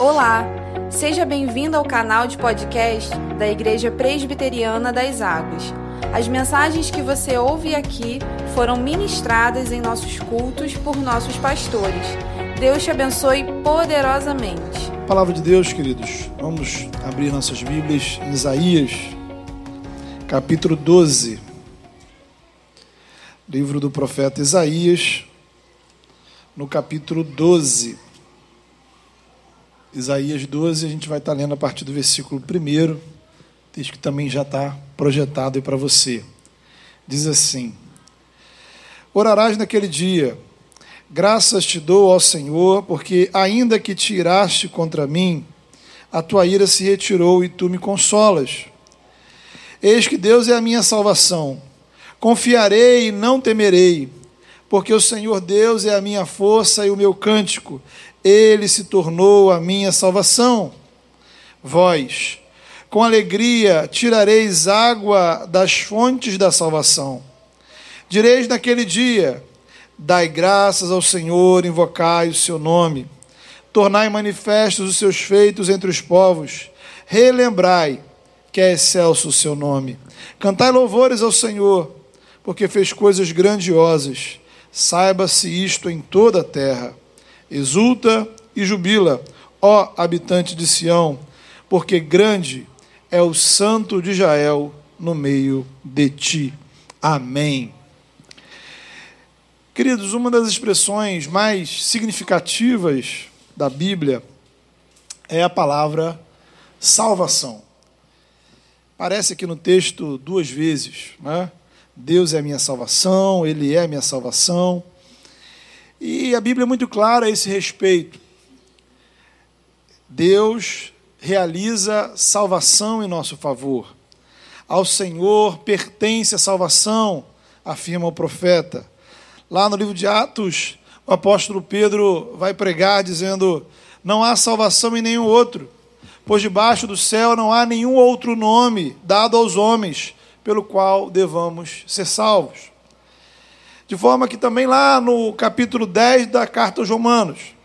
Olá, seja bem-vindo ao canal de podcast da Igreja Presbiteriana das Águas. As mensagens que você ouve aqui foram ministradas em nossos cultos por nossos pastores. Deus te abençoe poderosamente. Palavra de Deus, queridos. Vamos abrir nossas Bíblias em Isaías, capítulo 12. Livro do profeta Isaías, no capítulo 12. Isaías 12, a gente vai estar lendo a partir do versículo 1, texto que também já está projetado aí para você. Diz assim: Orarás naquele dia, graças te dou ao Senhor, porque ainda que tiraste contra mim, a tua ira se retirou e tu me consolas. Eis que Deus é a minha salvação. Confiarei e não temerei, porque o Senhor Deus é a minha força e o meu cântico ele se tornou a minha salvação. Vós, com alegria, tirareis água das fontes da salvação. Direis naquele dia: Dai graças ao Senhor, invocai o seu nome. Tornai manifestos os seus feitos entre os povos. Relembrai que é excelso o seu nome. Cantai louvores ao Senhor, porque fez coisas grandiosas. Saiba-se isto em toda a terra. Exulta e jubila, ó habitante de Sião, porque grande é o santo de Israel no meio de ti. Amém. Queridos, uma das expressões mais significativas da Bíblia é a palavra salvação. Aparece aqui no texto duas vezes, né? Deus é a minha salvação, Ele é a minha salvação. E a Bíblia é muito clara a esse respeito. Deus realiza salvação em nosso favor. Ao Senhor pertence a salvação, afirma o profeta. Lá no livro de Atos, o apóstolo Pedro vai pregar dizendo: Não há salvação em nenhum outro, pois debaixo do céu não há nenhum outro nome dado aos homens pelo qual devamos ser salvos. De forma que também lá no capítulo 10 da carta aos Romanos.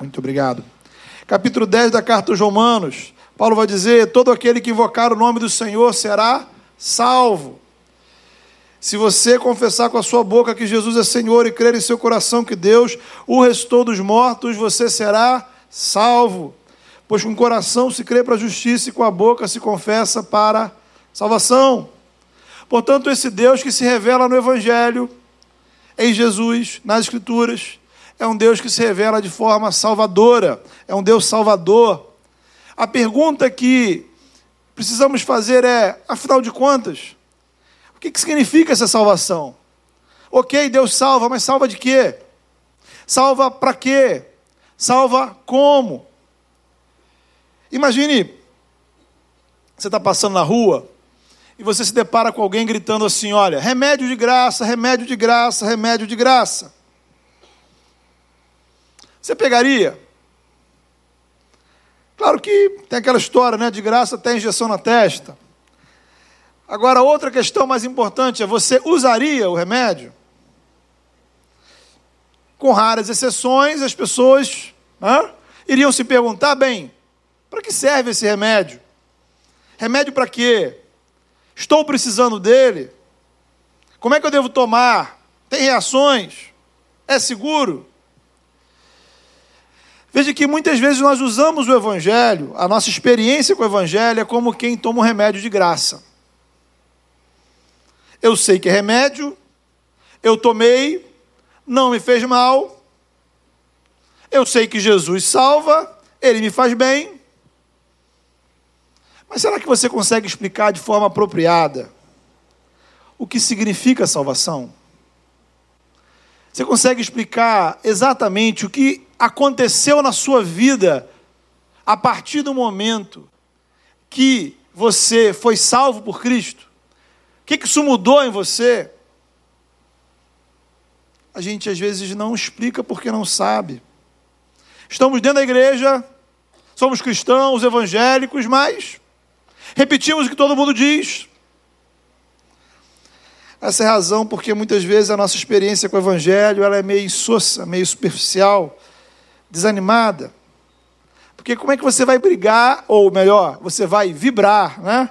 Muito obrigado. Capítulo 10 da carta aos Romanos. Paulo vai dizer: todo aquele que invocar o nome do Senhor será salvo. Se você confessar com a sua boca que Jesus é Senhor e crer em seu coração que Deus o restou dos mortos, você será salvo. Pois com o coração se crê para a justiça e com a boca se confessa para salvação. Portanto, esse Deus que se revela no Evangelho, em Jesus, nas Escrituras, é um Deus que se revela de forma salvadora, é um Deus salvador. A pergunta que precisamos fazer é: afinal de contas, o que, significa essa salvação? Ok, Deus salva, mas salva de quê? Salva para quê? Salva como? Imagine, você está passando na rua, e você se depara com alguém gritando assim: olha, remédio de graça, remédio de graça, remédio de graça. Você pegaria? Claro que tem aquela história, né? De graça até injeção na testa. Agora, outra questão mais importante é: você usaria o remédio? Com raras exceções, as pessoas hã, iriam se perguntar: bem, para que serve esse remédio? Remédio para quê? Estou precisando dele? Como é que eu devo tomar? Tem reações? É seguro? Veja que muitas vezes nós usamos o Evangelho, a nossa experiência com o Evangelho é como quem toma um remédio de graça. Eu sei que é remédio, eu tomei, não me fez mal, eu sei que Jesus salva, ele me faz bem, mas será que você consegue explicar de forma apropriada o que significa salvação? Você consegue explicar exatamente o que aconteceu na sua vida a partir do momento que você foi salvo por Cristo? O que isso mudou em você? A gente às vezes não explica porque não sabe. Estamos dentro da igreja, somos cristãos, evangélicos, mas Repetimos o que todo mundo diz. Essa é a razão porque muitas vezes a nossa experiência com o Evangelho ela é meio insossa, meio superficial. desanimada. Porque como é que você vai brigar, ou melhor, você vai vibrar, né?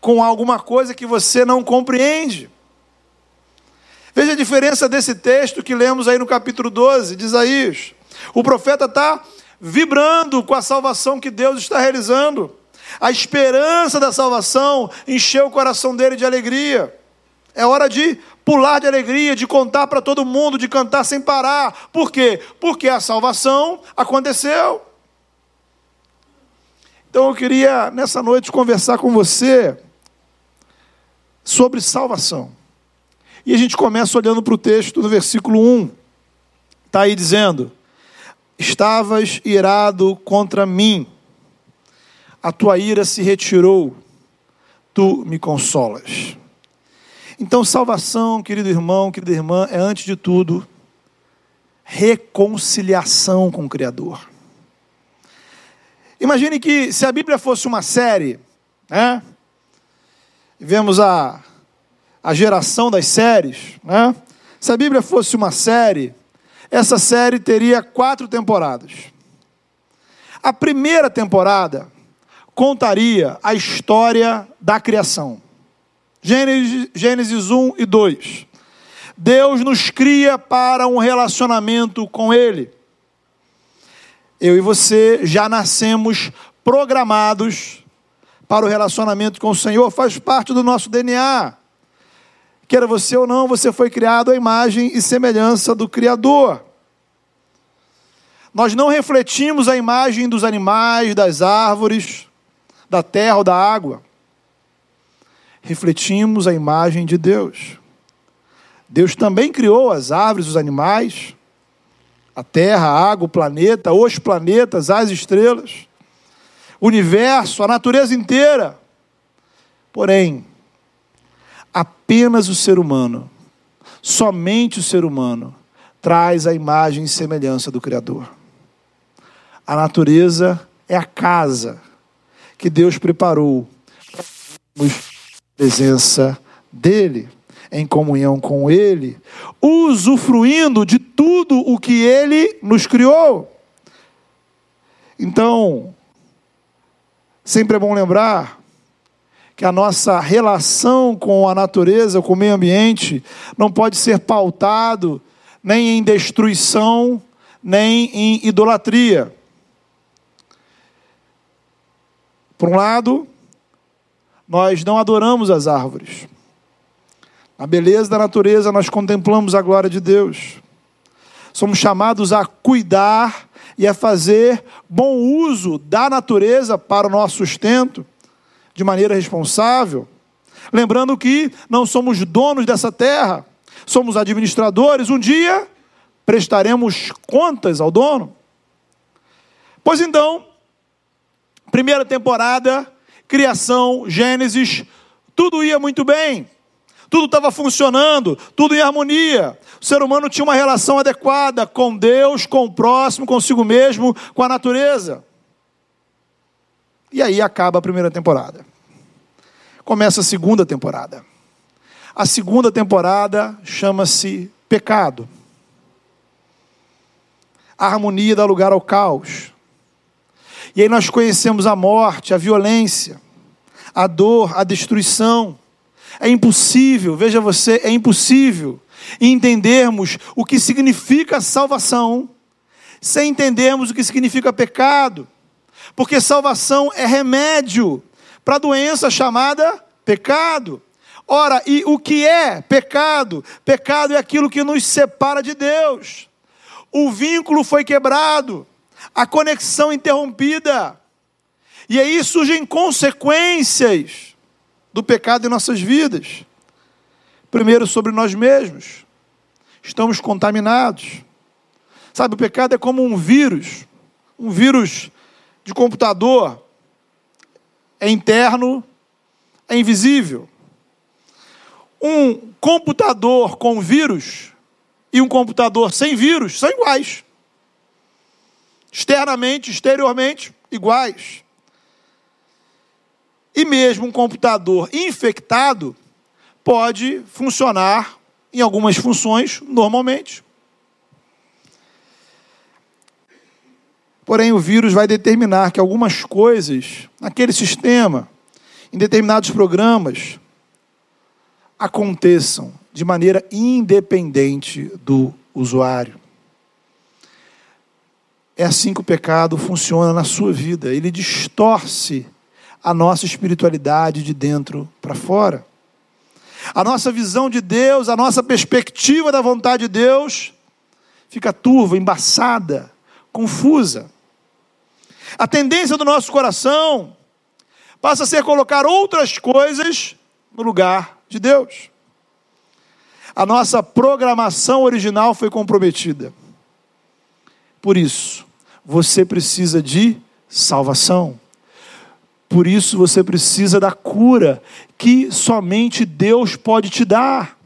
Com alguma coisa que você não compreende. Veja a diferença desse texto que lemos aí no capítulo 12 de Isaías. O profeta está vibrando com a salvação que Deus está realizando. A esperança da salvação encheu o coração dele de alegria. É hora de pular de alegria, de contar para todo mundo, de cantar sem parar. Por quê? Porque a salvação aconteceu. Então eu queria nessa noite conversar com você sobre salvação. E a gente começa olhando para o texto no versículo 1. Está aí dizendo: Estavas irado contra mim, a tua ira se retirou, tu me consolas. Então, salvação, querido irmão, querida irmã, é antes de tudo reconciliação com o Criador. Imagine que se a Bíblia fosse uma série, né? Vemos a, a geração das séries, né? Se a Bíblia fosse uma série, essa série teria quatro temporadas. A primeira temporada contaria a história da criação. Gênesis, Gênesis 1 e 2. Deus nos cria para um relacionamento com Ele. Eu e você já nascemos programados para o relacionamento com o Senhor, faz parte do nosso DNA. Queira você ou não, você foi criado à imagem e semelhança do Criador. Nós não refletimos a imagem dos animais, das árvores, da terra ou da água refletimos a imagem de Deus. Deus também criou as árvores, os animais, a terra, a água, o planeta, os planetas, as estrelas, o universo, a natureza inteira. Porém, apenas o ser humano, somente o ser humano, traz a imagem e semelhança do Criador. A natureza é a casa que Deus preparou presença dele, em comunhão com ele, usufruindo de tudo o que ele nos criou. Então, sempre é bom lembrar que a nossa relação com a natureza, com o meio ambiente, não pode ser pautado nem em destruição, nem em idolatria. Por um lado, nós não adoramos as árvores. Na beleza da natureza, nós contemplamos a glória de Deus. Somos chamados a cuidar e a fazer bom uso da natureza para o nosso sustento, de maneira responsável. Lembrando que não somos donos dessa terra, somos administradores. Um dia prestaremos contas ao dono. Pois então, primeira temporada, criação, Gênesis, tudo ia muito bem, tudo estava funcionando, tudo em harmonia. O ser humano tinha uma relação adequada com Deus, com o próximo, consigo mesmo, com a natureza. E aí acaba a primeira temporada. Começa a segunda temporada. A segunda temporada chama-se Pecado. A harmonia dá lugar ao caos. E aí nós conhecemos a morte, a violência, a dor, a destruição. É impossível, veja você, é impossível entendermos o que significa salvação sem entendermos o que significa pecado. Porque salvação é remédio para a doença chamada pecado. Ora, e o que é pecado? Pecado é aquilo que nos separa de Deus. O vínculo foi quebrado a conexão interrompida. E aí surgem consequências do pecado em nossas vidas. Primeiro, sobre nós mesmos. Estamos contaminados. Sabe, o pecado é como um vírus, um vírus de computador. É interno, é invisível. Um computador com vírus e um computador sem vírus são iguais externamente, exteriormente, iguais. E mesmo um computador infectado pode funcionar em algumas funções normalmente. Porém, o vírus vai determinar que algumas coisas naquele sistema, em determinados programas, aconteçam de maneira independente do usuário. É assim que o pecado funciona na sua vida. Ele distorce a nossa espiritualidade de dentro para fora. A nossa visão de Deus, a nossa perspectiva da vontade de Deus fica turva, embaçada, confusa. A tendência do nosso coração passa a ser colocar outras coisas no lugar de Deus. A nossa programação original foi comprometida. Por isso, você precisa de salvação. Por isso você precisa da cura que somente Deus pode te dar.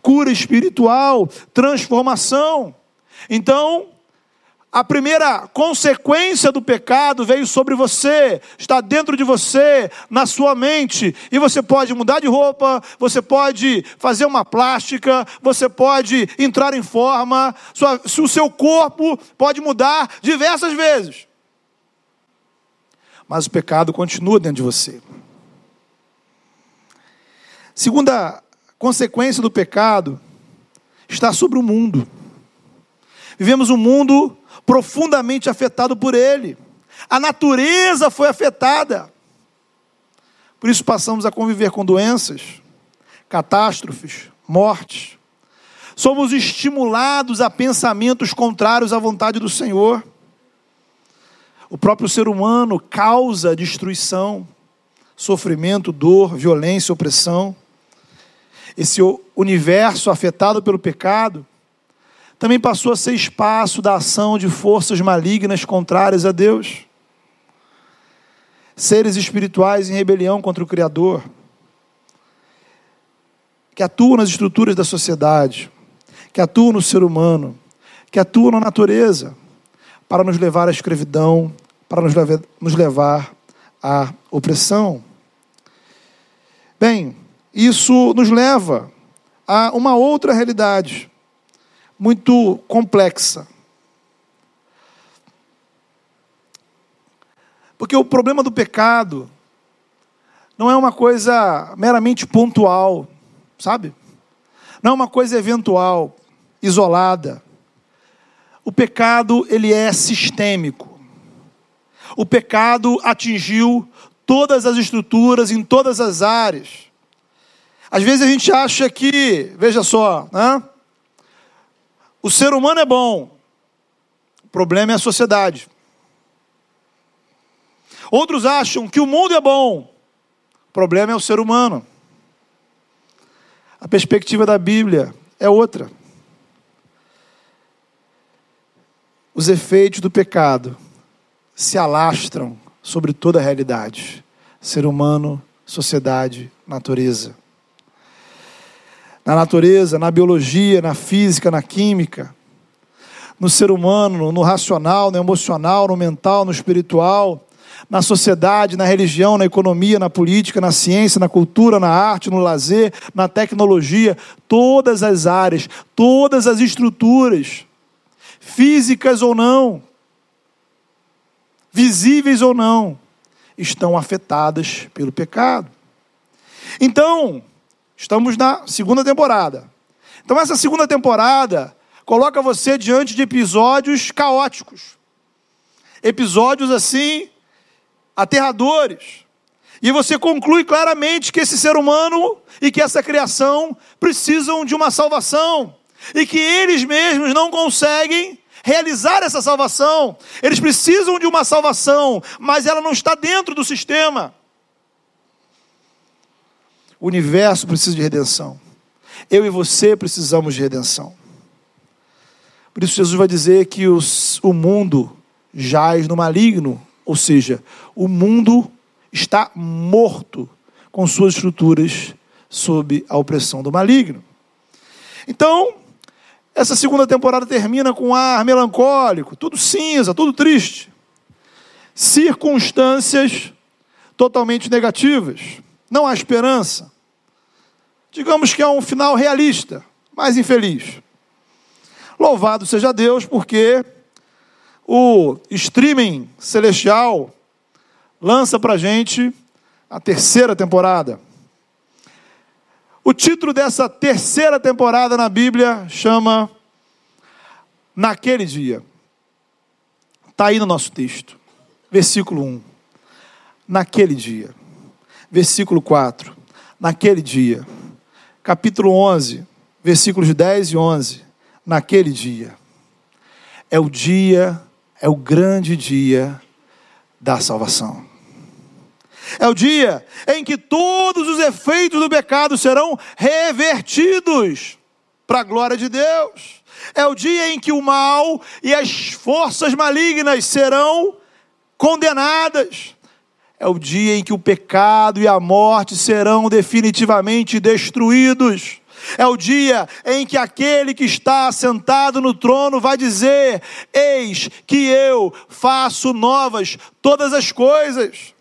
Cura espiritual, transformação. Então, a primeira consequência do pecado veio sobre você, está dentro de você, na sua mente, e você pode mudar de roupa, você pode fazer uma plástica, você pode entrar em forma, sua, o seu corpo pode mudar diversas vezes. Mas o pecado continua dentro de você. Segunda consequência do pecado está sobre o mundo. Vivemos um mundo profundamente afetado por ele. A natureza foi afetada. Por isso passamos a conviver com doenças, catástrofes, mortes. Somos estimulados a pensamentos contrários à vontade do Senhor. O próprio ser humano causa destruição, sofrimento, dor, violência, opressão. Esse universo afetado pelo pecado também passou a ser espaço da ação de forças malignas contrárias a Deus. Seres espirituais em rebelião contra o Criador, que atuam nas estruturas da sociedade, que atuam no ser humano, que atuam na natureza, para nos levar à escravidão, para nos levar, à opressão. Bem, isso nos leva a uma outra realidade muito complexa. Porque o problema do pecado não é uma coisa meramente pontual, sabe? Não é uma coisa eventual, isolada. O pecado, ele é sistêmico. O pecado atingiu todas as estruturas, em todas as áreas. Às vezes a gente acha que, veja só, né? O ser humano é bom, o problema é a sociedade. Outros acham que o mundo é bom, o problema é o ser humano. A perspectiva da Bíblia é outra. Os efeitos do pecado se alastram sobre toda a realidade: ser humano, sociedade, natureza na natureza, na biologia, na física, na química, no ser humano, no racional, no emocional, no mental, no espiritual, na sociedade, na religião, na economia, na política, na ciência, na cultura, na arte, no lazer, na tecnologia, todas as áreas, todas as estruturas, físicas ou não, visíveis ou não, estão afetadas pelo pecado. Então, Estamos na segunda temporada. Então, essa segunda temporada coloca você diante de episódios caóticos. Episódios assim, aterradores. E você conclui claramente que esse ser humano e que essa criação precisam de uma salvação. E que eles mesmos não conseguem realizar essa salvação. Eles precisam de uma salvação, mas ela não está dentro do sistema. O universo precisa de redenção. Eu e você precisamos de redenção. Por isso, Jesus vai dizer que os, o mundo jaz no maligno, ou seja, o mundo está morto com suas estruturas sob a opressão do maligno. Então, essa segunda temporada termina com um ar melancólico, tudo cinza, tudo triste. Circunstâncias totalmente negativas. Não há esperança digamos que é um final realista, mas infeliz. Louvado seja Deus, porque o streaming celestial lança para gente a terceira temporada. O título dessa terceira temporada na Bíblia chama Naquele Dia. Está aí no nosso texto, versículo 1. Naquele dia. Versículo 4. Naquele dia. Capítulo 11, versículos 10 e 11. Naquele dia. É o dia, é o grande dia da salvação. É o dia em que todos os efeitos do pecado serão revertidos para a glória de Deus. É o dia em que o mal e as forças malignas serão condenadas. É o dia em que o pecado e a morte serão definitivamente destruídos. É o dia em que aquele que está sentado no trono vai dizer: Eis que eu faço novas todas as coisas.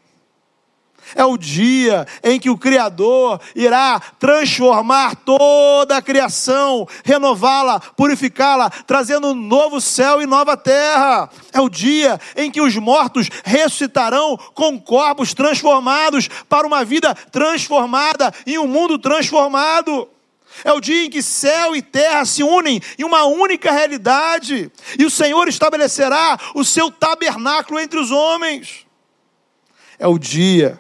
É o dia em que o Criador irá transformar toda a criação, renová-la, purificá-la, trazendo um novo céu e nova terra. É o dia em que os mortos ressuscitarão com corpos transformados para uma vida transformada e um mundo transformado. É o dia em que céu e terra se unem em uma única realidade, e o Senhor estabelecerá o seu tabernáculo entre os homens. É o dia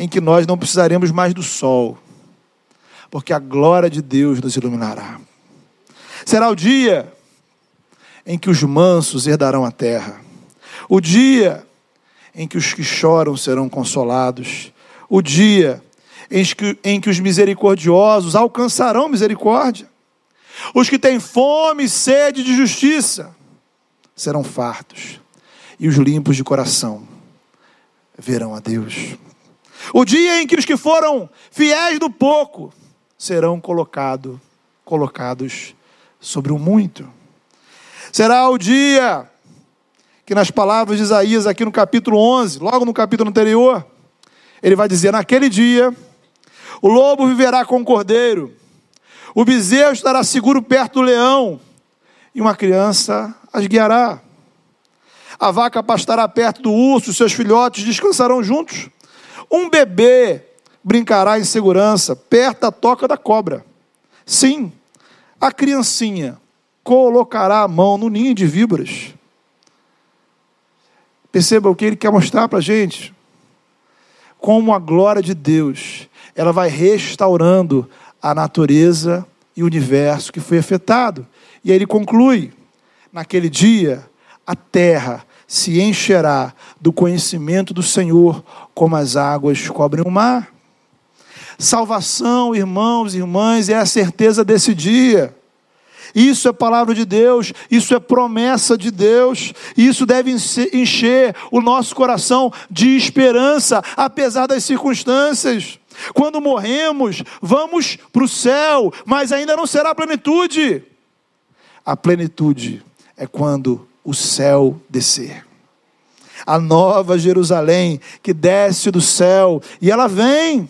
em que nós não precisaremos mais do sol, porque a glória de Deus nos iluminará. Será o dia em que os mansos herdarão a terra, o dia em que os que choram serão consolados, o dia em que, em que os misericordiosos alcançarão misericórdia, os que têm fome e sede de justiça serão fartos, e os limpos de coração verão a Deus. O dia em que os que foram fiéis do pouco serão colocado, colocados sobre o muito. Será o dia que, nas palavras de Isaías, aqui no capítulo 11, logo no capítulo anterior, ele vai dizer: Naquele dia, o lobo viverá com o cordeiro, o bezerro estará seguro perto do leão, e uma criança as guiará. A vaca pastará perto do urso, seus filhotes descansarão juntos. Um bebê brincará em segurança perto da toca da cobra. Sim, a criancinha colocará a mão no ninho de víboras. Perceba o que ele quer mostrar para a gente. Como a glória de Deus, ela vai restaurando a natureza e o universo que foi afetado. E aí ele conclui: naquele dia, a terra se encherá do conhecimento do Senhor, como as águas cobrem o mar. Salvação, irmãos e irmãs, é a certeza desse dia. Isso é palavra de Deus, isso é promessa de Deus, isso deve encher o nosso coração de esperança, apesar das circunstâncias. Quando morremos, vamos para o céu, mas ainda não será plenitude. A plenitude é quando o céu descer. A nova Jerusalém que desce do céu e ela vem.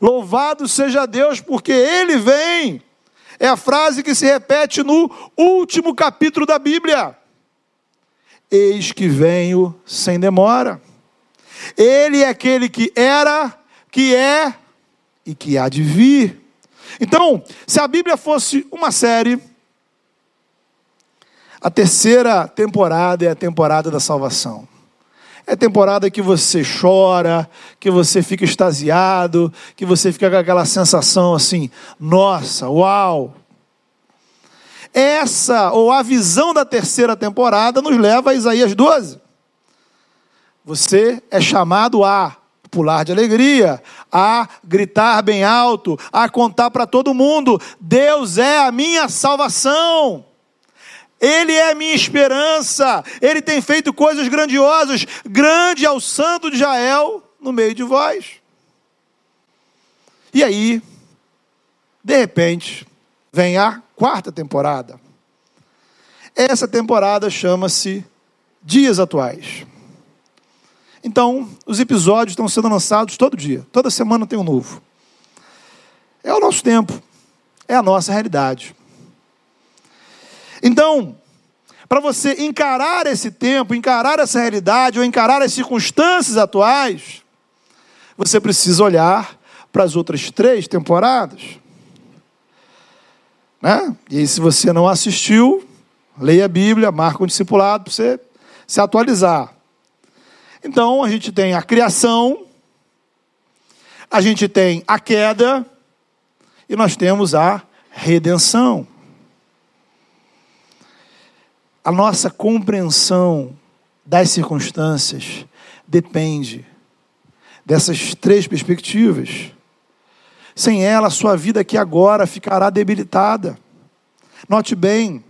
Louvado seja Deus porque ele vem. É a frase que se repete no último capítulo da Bíblia. Eis que venho sem demora. Ele é aquele que era, que é e que há de vir. Então, se a Bíblia fosse uma série, a terceira temporada é a temporada da salvação. É temporada que você chora, que você fica extasiado, que você fica com aquela sensação assim: nossa, uau! Essa, ou a visão da terceira temporada, nos leva a Isaías 12. Você é chamado a pular de alegria, a gritar bem alto, a contar para todo mundo: Deus é a minha salvação. Ele é minha esperança. Ele tem feito coisas grandiosas. Grande ao santo de Israel no meio de vós. E aí, de repente, vem a quarta temporada. Essa temporada chama-se Dias Atuais. Então, os episódios estão sendo lançados todo dia. Toda semana tem um novo. É o nosso tempo. É a nossa realidade. Então, para você encarar esse tempo, encarar essa realidade ou encarar as circunstâncias atuais, você precisa olhar para as outras três temporadas. Né? E aí, se você não assistiu, leia a Bíblia, marca um discipulado para você se atualizar. Então, a gente tem a criação, a gente tem a queda e nós temos a redenção a nossa compreensão das circunstâncias depende dessas três perspectivas. Sem ela, sua vida aqui agora ficará debilitada. Note bem,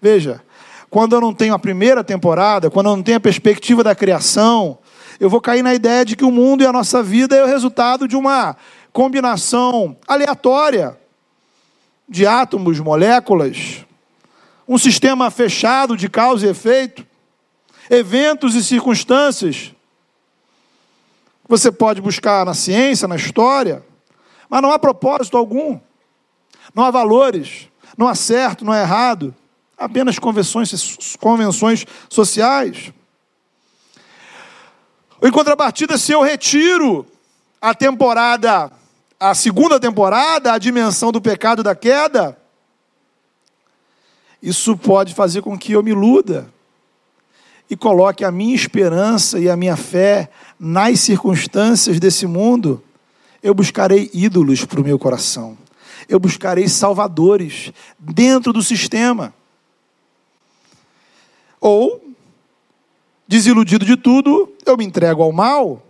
veja, quando eu não tenho a primeira temporada, quando eu não tenho a perspectiva da criação, eu vou cair na ideia de que o mundo e a nossa vida é o resultado de uma combinação aleatória de átomos, moléculas, um sistema fechado de causa e efeito, eventos e circunstâncias. Você pode buscar na ciência, na história, mas não há propósito algum, não há valores, não há certo, não há errado, apenas convenções, convenções sociais. Em contrapartida, se eu retiro a temporada, a segunda temporada, a dimensão do pecado da queda, isso pode fazer com que eu me iluda e coloque a minha esperança e a minha fé nas circunstâncias desse mundo. Eu buscarei ídolos para o meu coração. Eu buscarei salvadores dentro do sistema. Ou, desiludido de tudo, eu me entrego ao mal,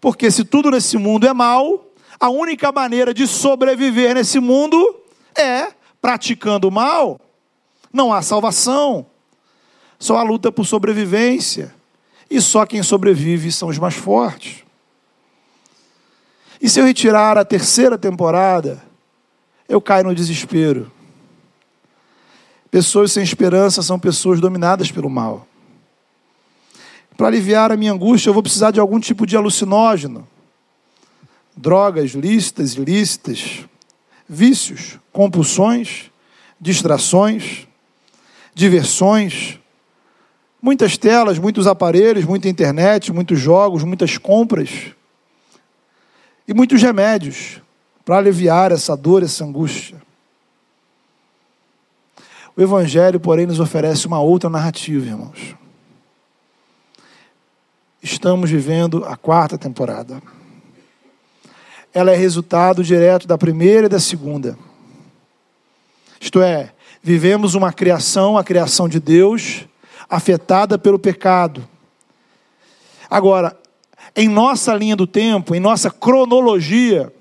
porque se tudo nesse mundo é mal, a única maneira de sobreviver nesse mundo é praticando o mal. Não há salvação. Só há luta por sobrevivência. E só quem sobrevive são os mais fortes. E se eu retirar a terceira temporada, eu caio no desespero. Pessoas sem esperança são pessoas dominadas pelo mal. Para aliviar a minha angústia, eu vou precisar de algum tipo de alucinógeno. Drogas lícitas, ilícitas, vícios, compulsões, distrações diversões, muitas telas, muitos aparelhos, muita internet, muitos jogos, muitas compras e muitos remédios para aliviar essa dor, essa angústia. O Evangelho, porém, nos oferece uma outra narrativa, irmãos. Estamos vivendo a quarta temporada. Ela é resultado direto da primeira e da segunda. Isto é, Vivemos uma criação, a criação de Deus, afetada pelo pecado. Agora, em nossa linha do tempo, em nossa cronologia,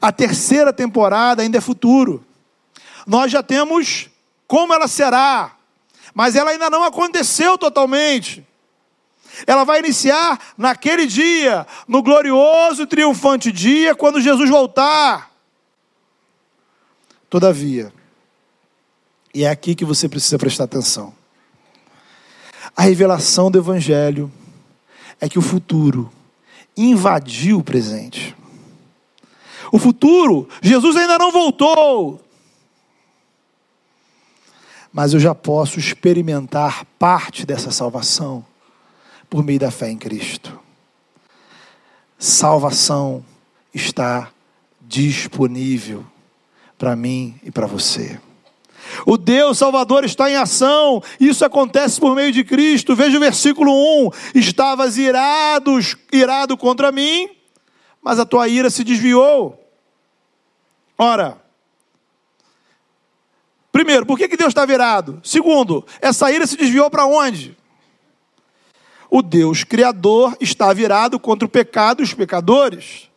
a terceira temporada ainda é futuro. Nós já temos como ela será, mas ela ainda não aconteceu totalmente. Ela vai iniciar naquele dia, no glorioso e triunfante dia, quando Jesus voltar. Todavia, e é aqui que você precisa prestar atenção. A revelação do Evangelho é que o futuro invadiu o presente. O futuro, Jesus ainda não voltou. Mas eu já posso experimentar parte dessa salvação por meio da fé em Cristo. Salvação está disponível para mim e para você. O Deus Salvador está em ação, isso acontece por meio de Cristo. Veja o versículo 1: Estavas irados, irado contra mim, mas a tua ira se desviou. Ora, primeiro, por que, que Deus está virado? Segundo, essa ira se desviou para onde? O Deus Criador está virado contra o pecado e os pecadores.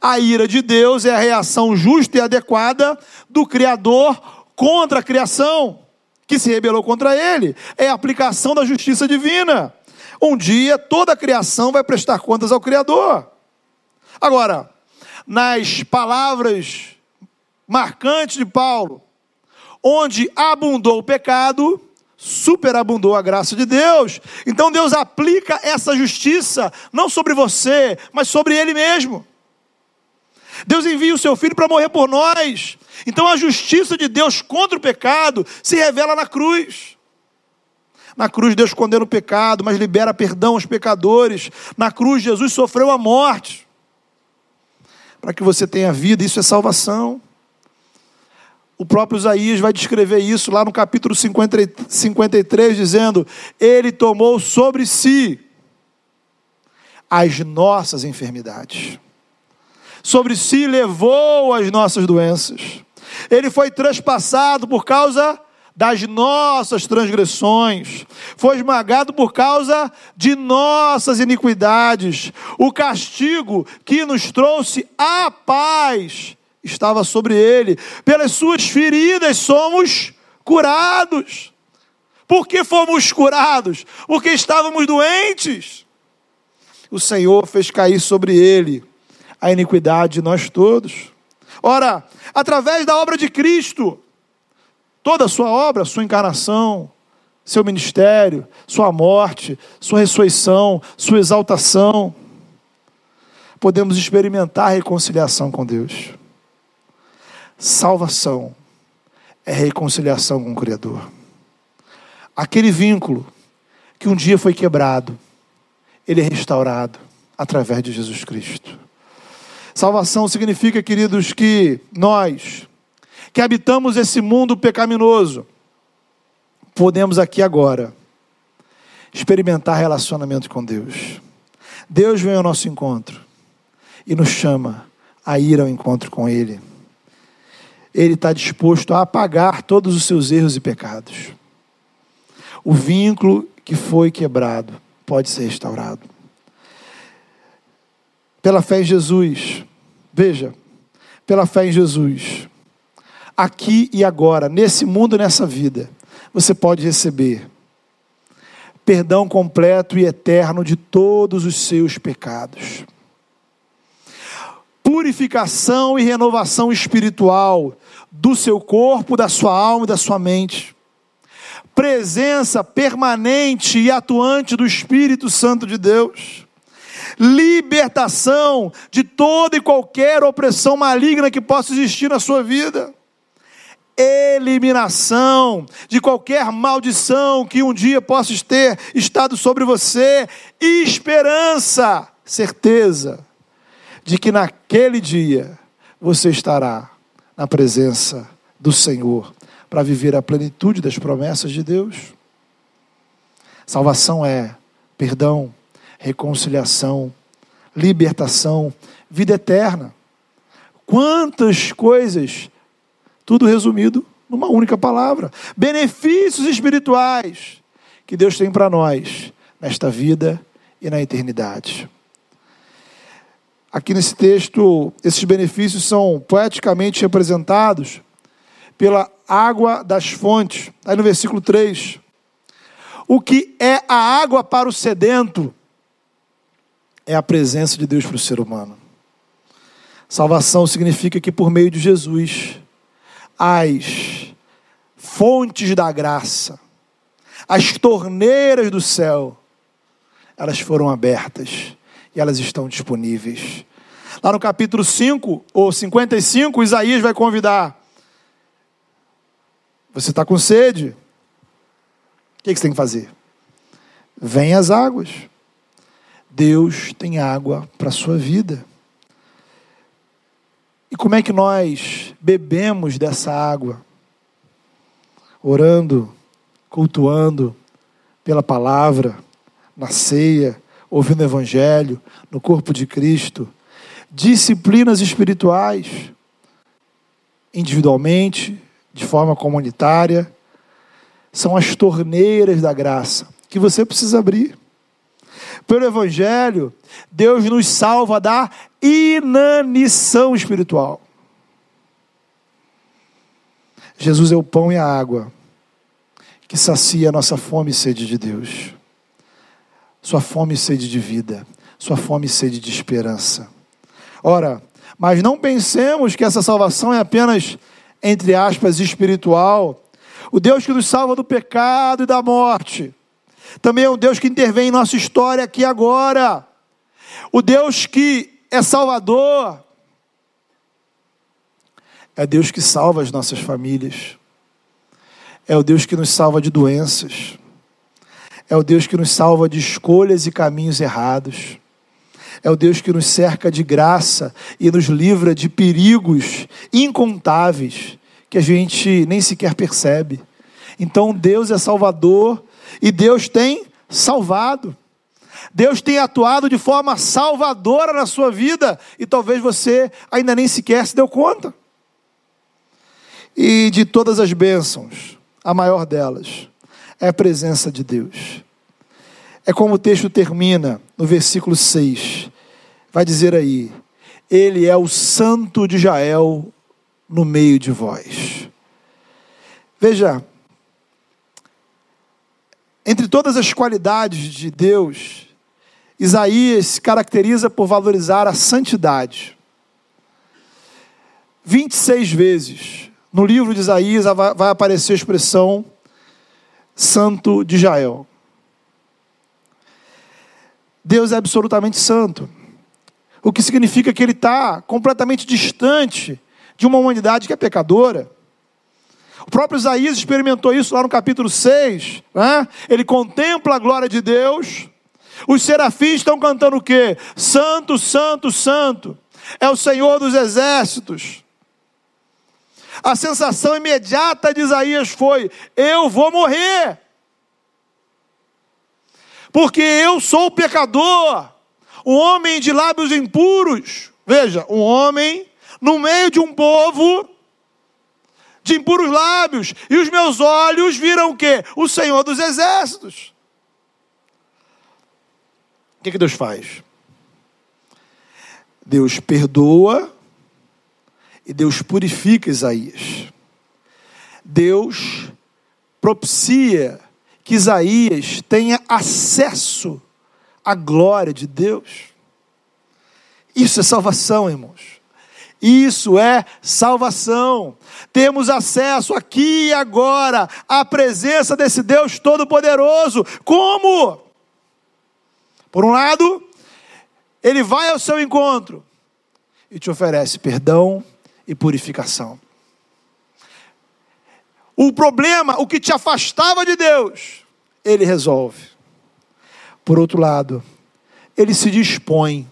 A ira de Deus é a reação justa e adequada do Criador contra a criação que se rebelou contra ele. É a aplicação da justiça divina. Um dia toda a criação vai prestar contas ao Criador. Agora, nas palavras marcantes de Paulo, onde abundou o pecado, superabundou a graça de Deus. Então Deus aplica essa justiça não sobre você, mas sobre ele mesmo. Deus envia o seu filho para morrer por nós. Então a justiça de Deus contra o pecado se revela na cruz. Na cruz, Deus condena o pecado, mas libera perdão aos pecadores. Na cruz, Jesus sofreu a morte para que você tenha vida. Isso é salvação. O próprio Isaías vai descrever isso lá no capítulo 50, 53, dizendo: Ele tomou sobre si as nossas enfermidades, sobre si levou as nossas doenças. Ele foi transpassado por causa das nossas transgressões, foi esmagado por causa de nossas iniquidades. O castigo que nos trouxe a paz estava sobre ele, pelas suas feridas somos curados. Por que fomos curados? Porque estávamos doentes. O Senhor fez cair sobre ele a iniquidade de nós todos. Ora, através da obra de Cristo, Toda a sua obra, sua encarnação, seu ministério, sua morte, sua ressurreição, sua exaltação, podemos experimentar a reconciliação com Deus. Salvação é reconciliação com o Criador. Aquele vínculo que um dia foi quebrado, ele é restaurado através de Jesus Cristo. Salvação significa, queridos, que nós, que habitamos esse mundo pecaminoso, podemos aqui agora experimentar relacionamento com Deus. Deus vem ao nosso encontro e nos chama a ir ao encontro com Ele. Ele está disposto a apagar todos os seus erros e pecados. O vínculo que foi quebrado pode ser restaurado. Pela fé em Jesus, veja, pela fé em Jesus, aqui e agora, nesse mundo, nessa vida, você pode receber perdão completo e eterno de todos os seus pecados. Purificação e renovação espiritual do seu corpo, da sua alma e da sua mente. Presença permanente e atuante do Espírito Santo de Deus libertação de toda e qualquer opressão maligna que possa existir na sua vida eliminação de qualquer maldição que um dia possa ter estado sobre você, esperança, certeza de que naquele dia você estará na presença do Senhor para viver a plenitude das promessas de Deus. Salvação é perdão, reconciliação, libertação, vida eterna. Quantas coisas tudo resumido numa única palavra. Benefícios espirituais que Deus tem para nós nesta vida e na eternidade. Aqui nesse texto, esses benefícios são poeticamente representados pela água das fontes. Aí no versículo 3. O que é a água para o sedento é a presença de Deus para o ser humano. Salvação significa que por meio de Jesus as fontes da graça, as torneiras do céu, elas foram abertas e elas estão disponíveis. Lá no capítulo 5 ou 55, Isaías vai convidar. Você está com sede? O que você tem que fazer? Vem as águas. Deus tem água para a sua vida. E como é que nós bebemos dessa água? Orando, cultuando pela palavra, na ceia, ouvindo o Evangelho, no corpo de Cristo. Disciplinas espirituais, individualmente, de forma comunitária, são as torneiras da graça que você precisa abrir. Pelo Evangelho, Deus nos salva da inanição espiritual. Jesus é o pão e a água que sacia a nossa fome e sede de Deus. Sua fome e sede de vida, sua fome e sede de esperança. Ora, mas não pensemos que essa salvação é apenas, entre aspas, espiritual. O Deus que nos salva do pecado e da morte também é um Deus que intervém em nossa história aqui agora. O Deus que é Salvador. É Deus que salva as nossas famílias. É o Deus que nos salva de doenças. É o Deus que nos salva de escolhas e caminhos errados. É o Deus que nos cerca de graça e nos livra de perigos incontáveis que a gente nem sequer percebe. Então Deus é salvador e Deus tem salvado. Deus tem atuado de forma salvadora na sua vida e talvez você ainda nem sequer se deu conta. E de todas as bênçãos, a maior delas é a presença de Deus. É como o texto termina no versículo 6. Vai dizer aí: Ele é o santo de Jael no meio de vós. Veja, entre todas as qualidades de Deus, Isaías se caracteriza por valorizar a santidade. 26 vezes no livro de Isaías vai aparecer a expressão Santo de Jael. Deus é absolutamente santo, o que significa que ele está completamente distante de uma humanidade que é pecadora. O próprio Isaías experimentou isso lá no capítulo 6. Né? Ele contempla a glória de Deus. Os serafins estão cantando o quê? Santo, santo, santo. É o Senhor dos exércitos. A sensação imediata de Isaías foi: eu vou morrer. Porque eu sou pecador, um homem de lábios impuros. Veja, um homem no meio de um povo de impuros lábios, e os meus olhos viram o quê? O Senhor dos exércitos. O que, que Deus faz? Deus perdoa e Deus purifica Isaías. Deus propicia que Isaías tenha acesso à glória de Deus. Isso é salvação, irmãos. Isso é salvação. Temos acesso aqui e agora à presença desse Deus Todo-Poderoso. Como? Por um lado, ele vai ao seu encontro e te oferece perdão e purificação. O problema, o que te afastava de Deus, ele resolve. Por outro lado, ele se dispõe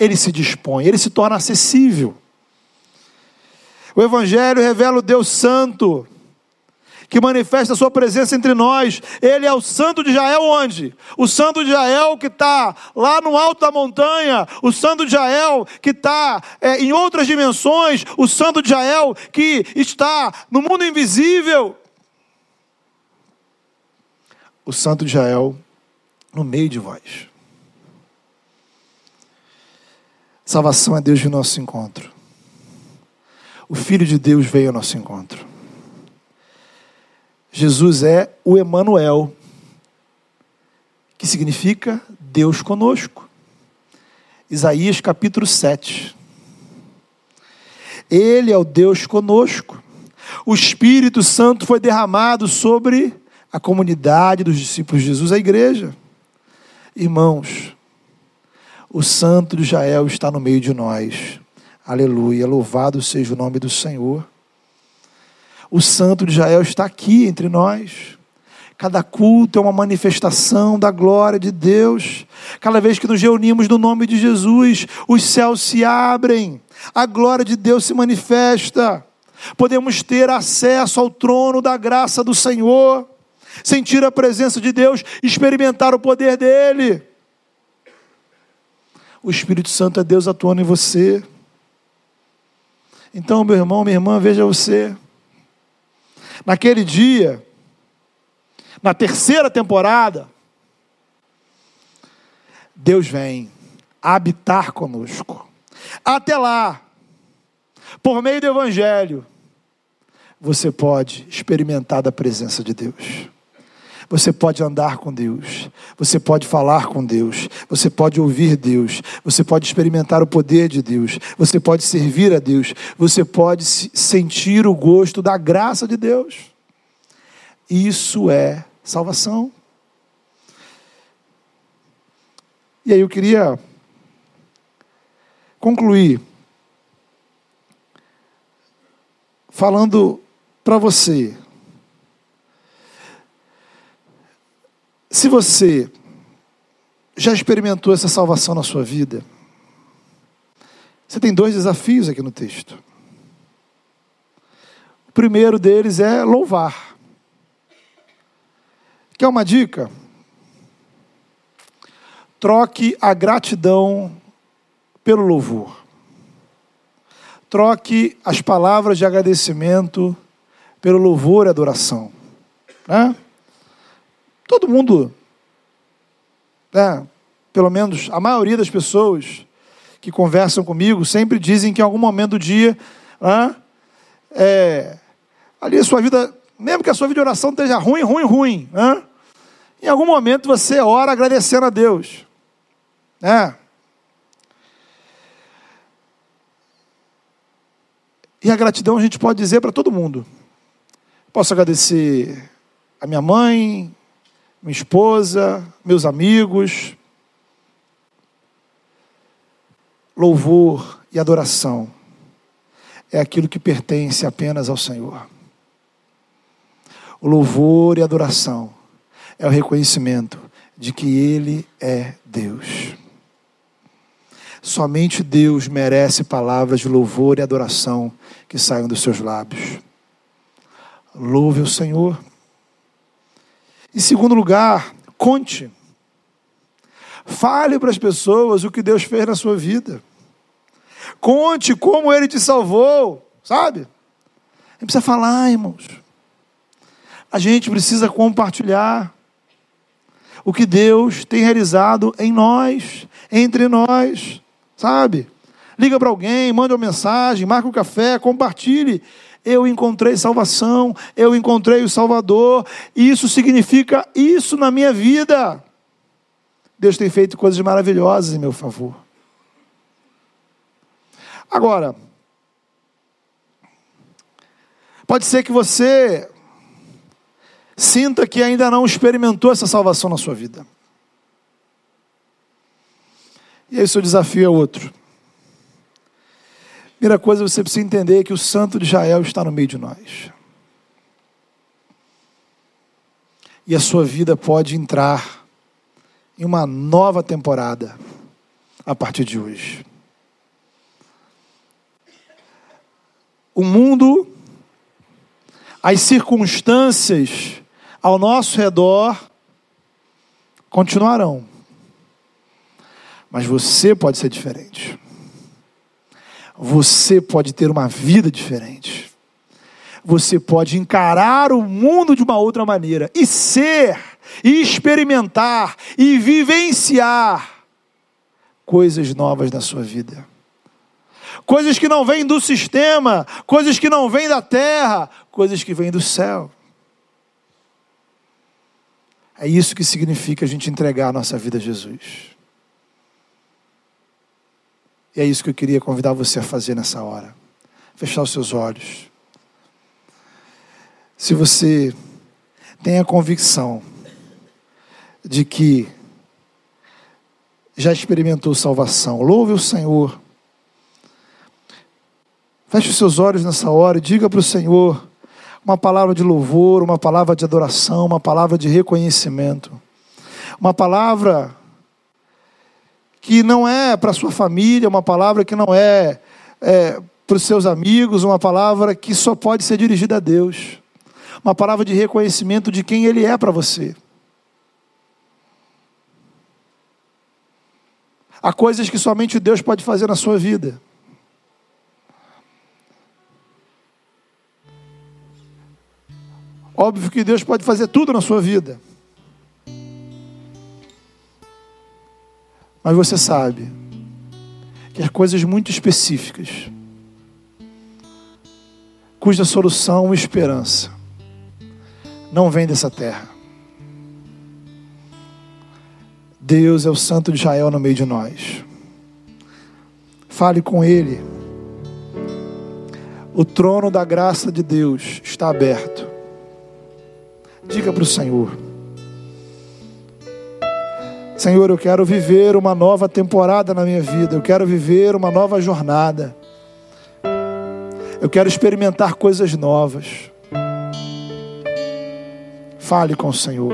ele se dispõe, ele se torna acessível. O Evangelho revela o Deus Santo, que manifesta a sua presença entre nós. Ele é o Santo de Jael, onde? O Santo de Jael que está lá no alto da montanha, o Santo de Jael que está é, em outras dimensões, o Santo de Jael que está no mundo invisível. O Santo de Jael no meio de vós. Salvação é Deus de nosso encontro. O Filho de Deus veio ao nosso encontro. Jesus é o Emanuel, que significa Deus conosco. Isaías capítulo 7. Ele é o Deus conosco. O Espírito Santo foi derramado sobre a comunidade dos discípulos de Jesus, a igreja. Irmãos, o Santo de Jael está no meio de nós. Aleluia. Louvado seja o nome do Senhor. O Santo de Jael está aqui entre nós. Cada culto é uma manifestação da glória de Deus. Cada vez que nos reunimos no nome de Jesus, os céus se abrem, a glória de Deus se manifesta. Podemos ter acesso ao trono da graça do Senhor, sentir a presença de Deus, experimentar o poder dEle. O Espírito Santo é Deus atuando em você. Então, meu irmão, minha irmã, veja você. Naquele dia, na terceira temporada, Deus vem habitar conosco. Até lá, por meio do Evangelho, você pode experimentar da presença de Deus. Você pode andar com Deus, você pode falar com Deus, você pode ouvir Deus, você pode experimentar o poder de Deus, você pode servir a Deus, você pode sentir o gosto da graça de Deus. Isso é salvação. E aí eu queria concluir falando para você Se você já experimentou essa salvação na sua vida, você tem dois desafios aqui no texto. O primeiro deles é louvar. Quer uma dica? Troque a gratidão pelo louvor. Troque as palavras de agradecimento pelo louvor e adoração. Né? Todo mundo, né, pelo menos a maioria das pessoas que conversam comigo sempre dizem que em algum momento do dia, né, é, ali a sua vida, mesmo que a sua vida de oração esteja ruim, ruim, ruim, né, em algum momento você ora agradecendo a Deus. Né? E a gratidão a gente pode dizer para todo mundo. Posso agradecer a minha mãe, minha esposa, meus amigos. Louvor e adoração é aquilo que pertence apenas ao Senhor. O louvor e adoração é o reconhecimento de que Ele é Deus. Somente Deus merece palavras de louvor e adoração que saiam dos seus lábios. Louve o Senhor. Em segundo lugar, conte. Fale para as pessoas o que Deus fez na sua vida. Conte como Ele te salvou, sabe? Gente precisa falar, irmãos. A gente precisa compartilhar o que Deus tem realizado em nós, entre nós sabe? Liga para alguém, manda uma mensagem, marca um café, compartilhe. Eu encontrei salvação, eu encontrei o Salvador, isso significa isso na minha vida. Deus tem feito coisas maravilhosas em meu favor. Agora, pode ser que você sinta que ainda não experimentou essa salvação na sua vida. E aí o seu desafio é outro. Primeira coisa, você precisa entender que o Santo de Israel está no meio de nós. E a sua vida pode entrar em uma nova temporada a partir de hoje. O mundo, as circunstâncias ao nosso redor continuarão. Mas você pode ser diferente. Você pode ter uma vida diferente. Você pode encarar o mundo de uma outra maneira e ser, e experimentar, e vivenciar coisas novas na sua vida. Coisas que não vêm do sistema, coisas que não vêm da terra, coisas que vêm do céu. É isso que significa a gente entregar a nossa vida a Jesus. E é isso que eu queria convidar você a fazer nessa hora. Fechar os seus olhos. Se você tem a convicção de que já experimentou salvação, louve o Senhor. Feche os seus olhos nessa hora e diga para o Senhor uma palavra de louvor, uma palavra de adoração, uma palavra de reconhecimento, uma palavra que não é para sua família, uma palavra que não é, é para os seus amigos, uma palavra que só pode ser dirigida a Deus, uma palavra de reconhecimento de quem Ele é para você. Há coisas que somente Deus pode fazer na sua vida. Óbvio que Deus pode fazer tudo na sua vida. Mas você sabe que as coisas muito específicas, cuja solução e esperança não vem dessa terra. Deus é o Santo de Israel no meio de nós. Fale com Ele. O trono da graça de Deus está aberto. Diga para o Senhor. Senhor, eu quero viver uma nova temporada na minha vida, eu quero viver uma nova jornada, eu quero experimentar coisas novas. Fale com o Senhor.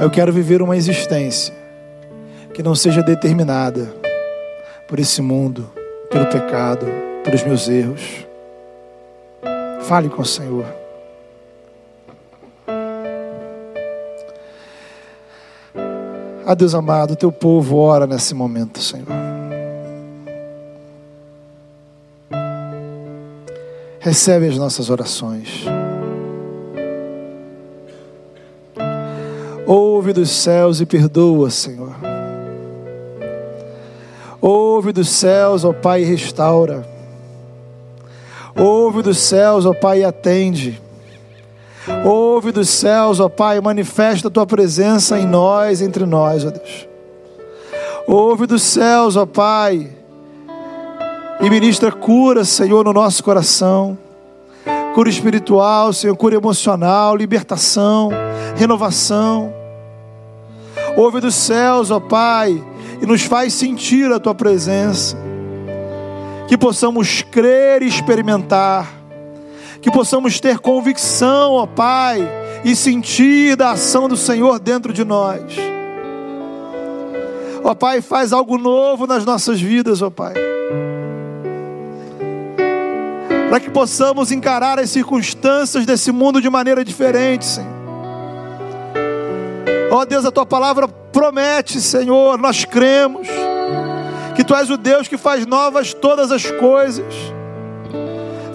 Eu quero viver uma existência que não seja determinada por esse mundo, pelo pecado, pelos meus erros. Fale com o Senhor. Ah, Deus amado, teu povo ora nesse momento, Senhor. Recebe as nossas orações. Ouve dos céus e perdoa, Senhor. Ouve dos céus, ó Pai, e restaura. Ouve dos céus, ó Pai, e atende. Ouve dos céus, ó Pai, manifesta a tua presença em nós, entre nós, ó Deus. Ouve dos céus, ó Pai, e ministra cura, Senhor, no nosso coração. Cura espiritual, Senhor, cura emocional, libertação, renovação. Ouve dos céus, ó Pai, e nos faz sentir a tua presença. Que possamos crer e experimentar. Que possamos ter convicção, ó Pai, e sentir da ação do Senhor dentro de nós. Ó Pai, faz algo novo nas nossas vidas, ó Pai. Para que possamos encarar as circunstâncias desse mundo de maneira diferente, Senhor. Ó Deus, a tua palavra promete, Senhor, nós cremos que tu és o Deus que faz novas todas as coisas.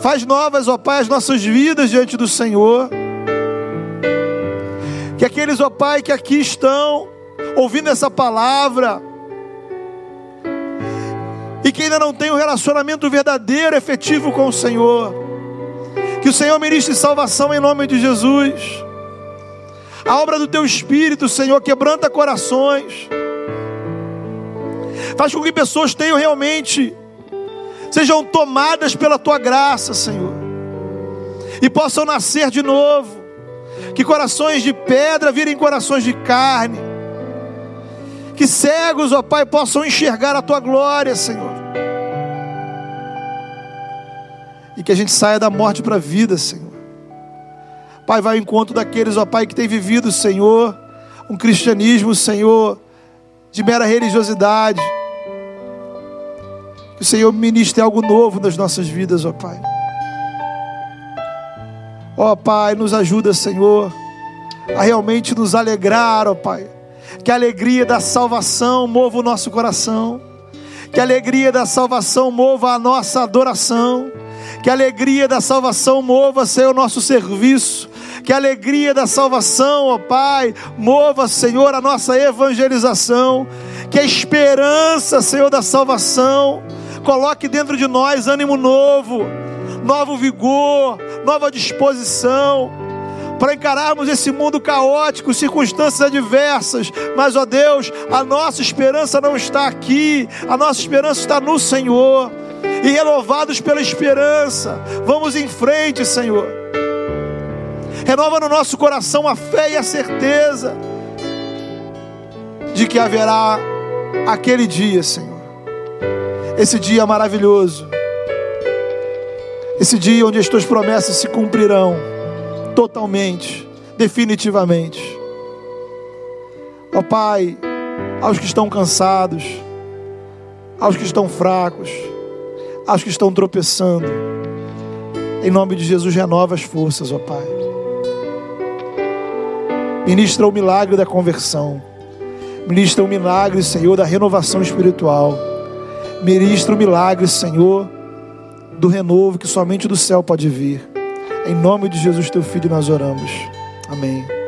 Faz novas, ó Pai, as nossas vidas diante do Senhor. Que aqueles, ó Pai, que aqui estão ouvindo essa palavra e que ainda não tem um relacionamento verdadeiro, efetivo com o Senhor, que o Senhor ministre salvação em nome de Jesus a obra do teu espírito, Senhor, quebranta corações. Faz com que pessoas tenham realmente, sejam tomadas pela tua graça, Senhor, e possam nascer de novo. Que corações de pedra virem corações de carne. Que cegos, ó Pai, possam enxergar a tua glória, Senhor. E que a gente saia da morte para a vida, Senhor. Pai, vai ao encontro daqueles, ó Pai, que tem vivido, Senhor, um cristianismo, Senhor, de mera religiosidade. Que o Senhor ministre algo novo nas nossas vidas, ó Pai. Ó Pai, nos ajuda, Senhor, a realmente nos alegrar, ó Pai. Que a alegria da salvação mova o nosso coração. Que a alegria da salvação mova a nossa adoração. Que a alegria da salvação mova, Senhor, o nosso serviço que a alegria da salvação, ó Pai, mova, Senhor, a nossa evangelização, que a esperança, Senhor, da salvação, coloque dentro de nós ânimo novo, novo vigor, nova disposição, para encararmos esse mundo caótico, circunstâncias adversas, mas, ó Deus, a nossa esperança não está aqui, a nossa esperança está no Senhor, e renovados pela esperança, vamos em frente, Senhor. Renova no nosso coração a fé e a certeza de que haverá aquele dia, Senhor. Esse dia maravilhoso. Esse dia onde as tuas promessas se cumprirão totalmente, definitivamente. Ó Pai, aos que estão cansados, aos que estão fracos, aos que estão tropeçando, em nome de Jesus, renova as forças, ó Pai. Ministra o milagre da conversão. Ministra o milagre, Senhor, da renovação espiritual. Ministra o milagre, Senhor, do renovo que somente do céu pode vir. Em nome de Jesus, teu filho, nós oramos. Amém.